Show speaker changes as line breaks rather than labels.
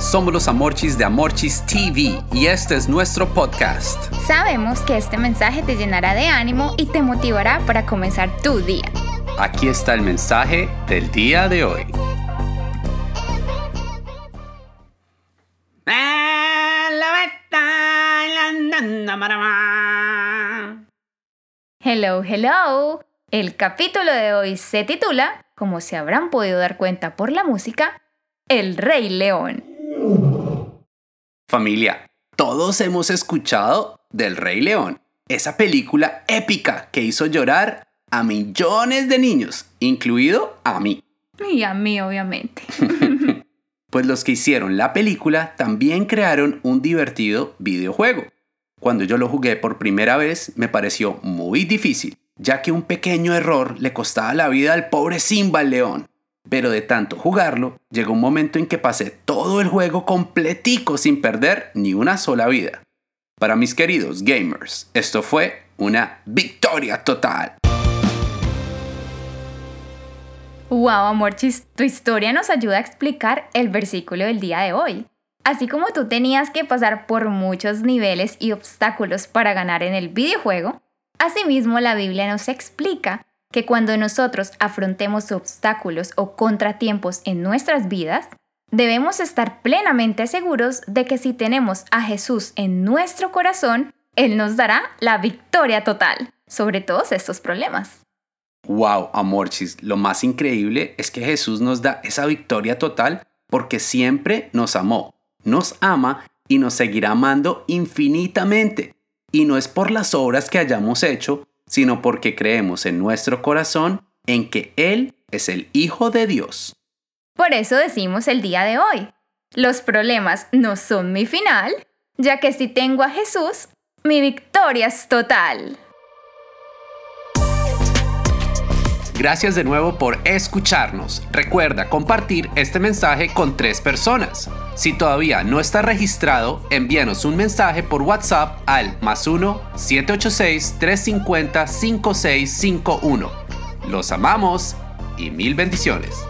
Somos los Amorchis de Amorchis TV y este es nuestro podcast.
Sabemos que este mensaje te llenará de ánimo y te motivará para comenzar tu día.
Aquí está el mensaje del día de hoy.
Hello, hello. El capítulo de hoy se titula, como se habrán podido dar cuenta por la música, El Rey León.
Familia, todos hemos escuchado del Rey León, esa película épica que hizo llorar a millones de niños, incluido a mí.
Y a mí, obviamente.
Pues los que hicieron la película también crearon un divertido videojuego. Cuando yo lo jugué por primera vez me pareció muy difícil, ya que un pequeño error le costaba la vida al pobre Simba el león. Pero de tanto jugarlo, llegó un momento en que pasé todo el juego completico sin perder ni una sola vida. Para mis queridos gamers, esto fue una victoria total.
Wow, Amorchis, tu historia nos ayuda a explicar el versículo del día de hoy. Así como tú tenías que pasar por muchos niveles y obstáculos para ganar en el videojuego, asimismo la Biblia nos explica que cuando nosotros afrontemos obstáculos o contratiempos en nuestras vidas, debemos estar plenamente seguros de que si tenemos a Jesús en nuestro corazón, Él nos dará la victoria total sobre todos estos problemas.
Wow, Amorchis, lo más increíble es que Jesús nos da esa victoria total porque siempre nos amó, nos ama y nos seguirá amando infinitamente. Y no es por las obras que hayamos hecho, sino porque creemos en nuestro corazón en que Él es el Hijo de Dios.
Por eso decimos el día de hoy, los problemas no son mi final, ya que si tengo a Jesús, mi victoria es total.
Gracias de nuevo por escucharnos. Recuerda compartir este mensaje con tres personas. Si todavía no está registrado, envíanos un mensaje por WhatsApp al más 1-786-350-5651. Los amamos y mil bendiciones.